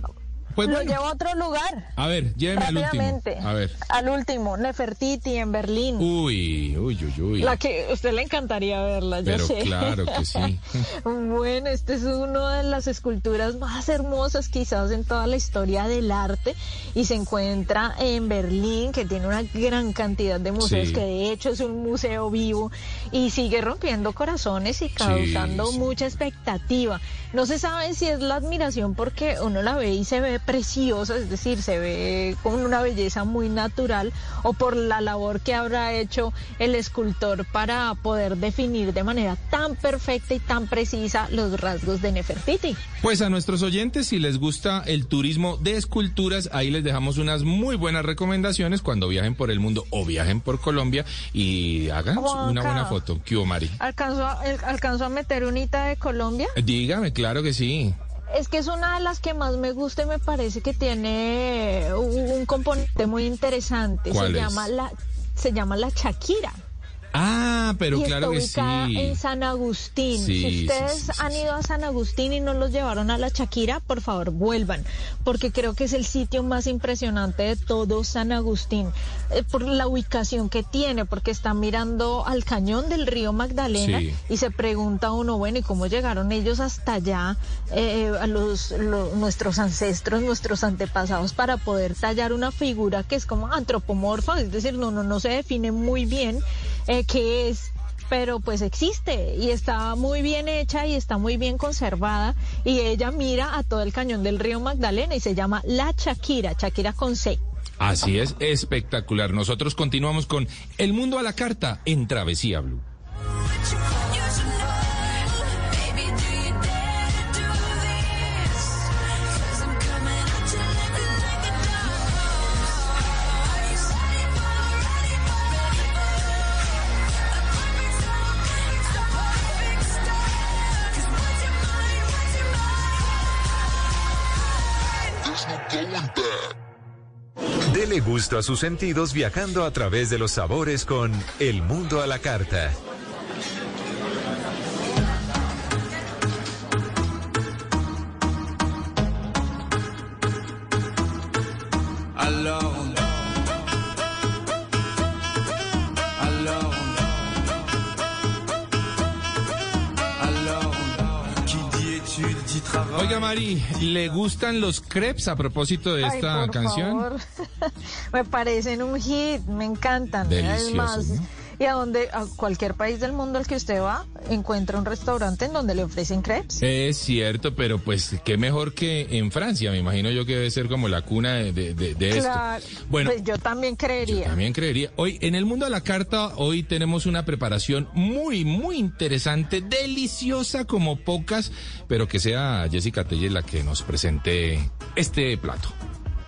Pues Lo bueno. llevo a otro lugar. A ver, lléveme al último. A ver. Al último, Nefertiti en Berlín. Uy, uy, uy, uy. La que a usted le encantaría verla, yo Pero sé. claro que sí. Bueno, esta es una de las esculturas más hermosas quizás en toda la historia del arte y se encuentra en Berlín, que tiene una gran cantidad de museos, Sí. que de hecho es un museo vivo y sigue rompiendo corazones y causando sí. mucha expectativa. No se sabe si es la admiración porque uno la ve y se ve preciosa, es decir, se ve con una belleza muy natural o por la labor que habrá hecho el escultor para poder definir de manera tan perfecta y tan precisa los rasgos de Nefertiti. Pues a nuestros oyentes, si les gusta el turismo de esculturas, ahí les dejamos unas muy buenas recomendaciones cuando viajen por el mundo o viajen por Colombia y hagan Juanca. una buena foto. ¿Qué hubo, Mari? ¿Alcanzó a, el- alcanzó a meter unita de Colombia? Dígame, claro que sí. Es que es una de las que más me gusta y me parece que tiene un, un componente muy interesante. ¿Cuál se es? llama la se llama la Shakira. Ah, pero y claro que está ubicada sí. en San Agustín. Sí, si ustedes sí, sí, han ido a San Agustín y no los llevaron a la Shakira, por favor vuelvan, porque creo que es el sitio más impresionante de todo San Agustín, eh, por la ubicación que tiene, porque está mirando al cañón del río Magdalena y se pregunta uno, bueno, ¿y cómo llegaron ellos hasta allá, eh, a los, lo- nuestros ancestros, nuestros antepasados, para poder tallar una figura que es como antropomorfa, es decir, no, no, no se define muy bien eh, qué es? pero pues existe y está muy bien hecha y está muy bien conservada y ella mira a todo el cañón del río Magdalena y se llama La Shakira, Shakira con C. Así es, espectacular. Nosotros continuamos con El Mundo a la Carta en Travesía Blue. Gusto a sus sentidos viajando a través de los sabores con El Mundo a la Carta. ¿le gustan los crepes a propósito de Ay, esta por canción? favor. me parecen un hit, me encantan. Deliciosos, Además, ¿no? Y a donde a cualquier país del mundo al que usted va, encuentra un restaurante en donde le ofrecen crepes. Es cierto, pero pues qué mejor que en Francia. Me imagino yo que debe ser como la cuna de, de- de- de esto. Claro. Bueno, Pues yo también creería. También creería. Hoy, en el mundo a la carta, hoy tenemos una preparación muy, muy interesante, deliciosa como pocas, pero que sea Jessica Telles la que nos presente este plato.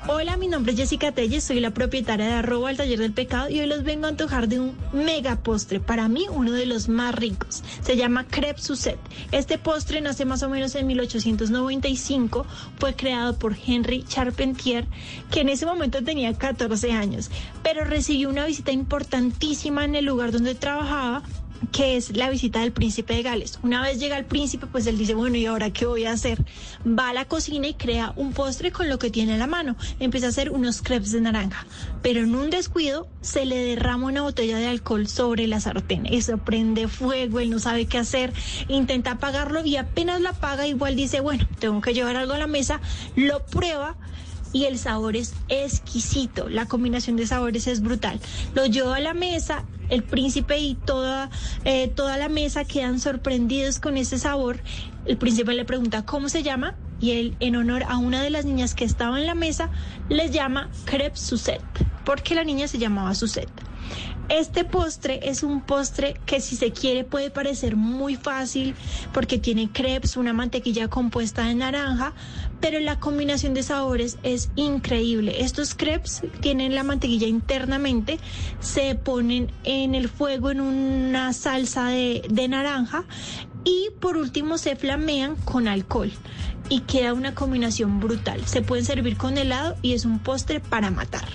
Hola, mi nombre es Jessica Telles, soy la propietaria de arroba al taller del pecado y hoy los vengo a antojar de un mega postre, para mí uno de los más ricos. Se llama crepe Suzette. Este postre nace más o menos en 1895, fue creado por Henry Charpentier, que en ese momento tenía 14 años, pero recibió una visita importantísima en el lugar donde trabajaba que es la visita del príncipe de Gales. Una vez llega el príncipe, pues él dice, bueno, ¿y ahora qué voy a hacer? Va a la cocina y crea un postre con lo que tiene a la mano. Empieza a hacer unos crepes de naranja, pero en un descuido se le derrama una botella de alcohol sobre la sartén. Eso prende fuego, él no sabe qué hacer, intenta apagarlo y apenas la apaga, igual dice, bueno, tengo que llevar algo a la mesa, lo prueba y el sabor es exquisito. La combinación de sabores es brutal. Lo lleva a la mesa, el príncipe y toda, eh, toda la mesa quedan sorprendidos con ese sabor. El príncipe le pregunta cómo se llama y él, en honor a una de las niñas que estaba en la mesa, les llama crepe Suzette, porque la niña se llamaba Suzette. Este postre es un postre que si se quiere puede parecer muy fácil porque tiene crepes, una mantequilla compuesta de naranja, pero la combinación de sabores es increíble. Estos crepes tienen la mantequilla internamente, se ponen en el fuego en una salsa de, naranja y por último se flamean con alcohol y queda una combinación brutal. Se pueden servir con helado y es un postre para matar.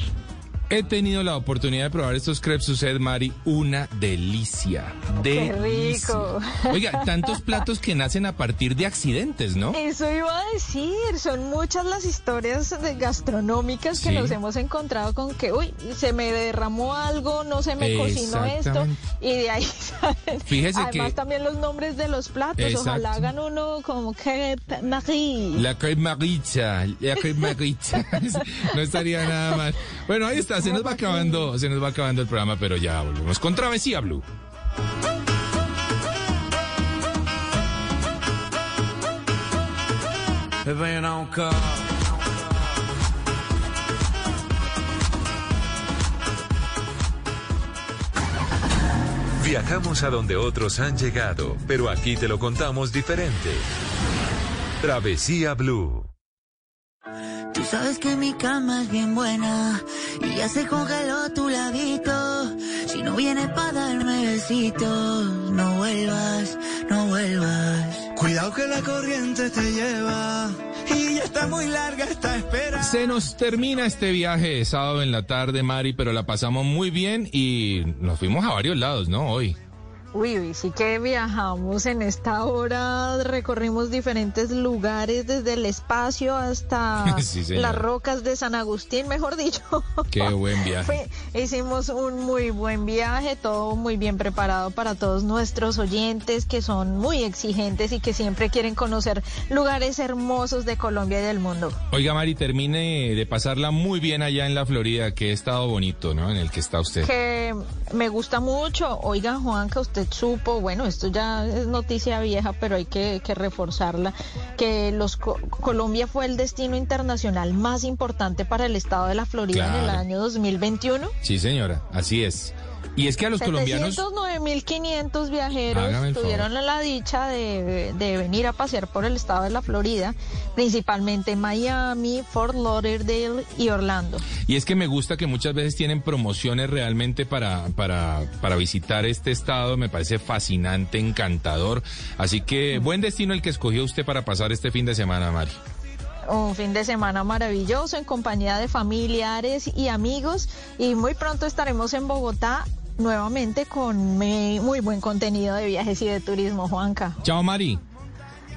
He tenido la oportunidad de probar estos crepes Suzette, Mari, una delicia. Qué Delicia. rico. Oiga, tantos platos que nacen a partir de accidentes, ¿no? Eso iba a decir, son muchas las historias de gastronómicas que Sí. nos hemos encontrado con que, uy, se me derramó algo, no se me cocinó esto, y de ahí salen. Fíjese Además que- también los nombres de los platos, ojalá hagan uno como que Marie. La crepe maricha, la crepe maricha. no estaría nada mal. Bueno, ahí está, se nos va acabando, se nos va acabando el programa, pero ya volvemos con Travesía Blue. Viajamos a donde otros han llegado, pero aquí te lo contamos diferente. Travesía Blue. Tú sabes que mi cama es bien buena y ya se congeló tu ladito. Si no vienes para darme besitos, no vuelvas, no vuelvas. Cuidado que la corriente te lleva y ya está muy larga esta espera. Se nos termina este viaje de sábado en la tarde, Mari, pero la pasamos muy bien y nos fuimos a varios lados, ¿no? Hoy. Uy, sí que viajamos en esta hora, recorrimos diferentes lugares desde el espacio hasta Sí, las rocas de San Agustín, mejor dicho. Qué buen viaje. Hicimos un muy buen viaje, todo muy bien preparado para todos nuestros oyentes que son muy exigentes y que siempre quieren conocer lugares hermosos de Colombia y del mundo. Oiga, Mari, termine de pasarla muy bien allá en la Florida, que he estado bonito, ¿no? En el que está usted. Que me gusta mucho. Oiga, Juan, que usted supo, bueno, esto ya es noticia vieja, pero hay que, que reforzarla, que los Co- Colombia fue el destino internacional más importante para el estado de la Florida en el Claro. año 2021. Sí, señora, así es. Y es que a los colombianos... 709.500 viajeros favor. tuvieron la dicha de, de venir a pasear por el estado de la Florida, principalmente Miami, Fort Lauderdale y Orlando. Y es que me gusta que muchas veces tienen promociones realmente para, para, para visitar este estado. Me parece fascinante, encantador. Así que buen destino el que escogió usted para pasar este fin de semana, Mari. un fin de semana maravilloso en compañía de familiares y amigos y muy pronto estaremos en Bogotá nuevamente con muy, buen contenido de viajes y de turismo, Juanca. Chao, Mari.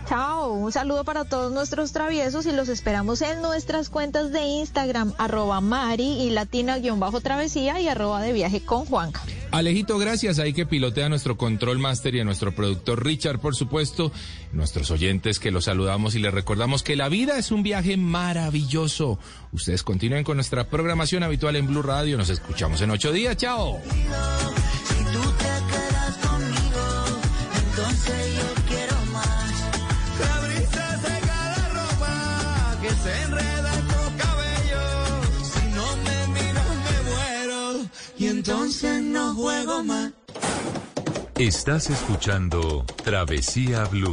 Chao, un saludo para todos nuestros traviesos y los esperamos en nuestras cuentas de Instagram, arroba Mari y latina-travesía y arroba de viaje con Juanca. Alejito, gracias. Ahí que pilotea nuestro control master y a nuestro productor Richard, por supuesto. Nuestros oyentes que los saludamos y les recordamos que la vida es un viaje maravilloso. Ustedes continúen con nuestra programación habitual en Blue Radio. Nos escuchamos en ocho días. Chao. Entonces no juego más. Estás escuchando Travesía Blue.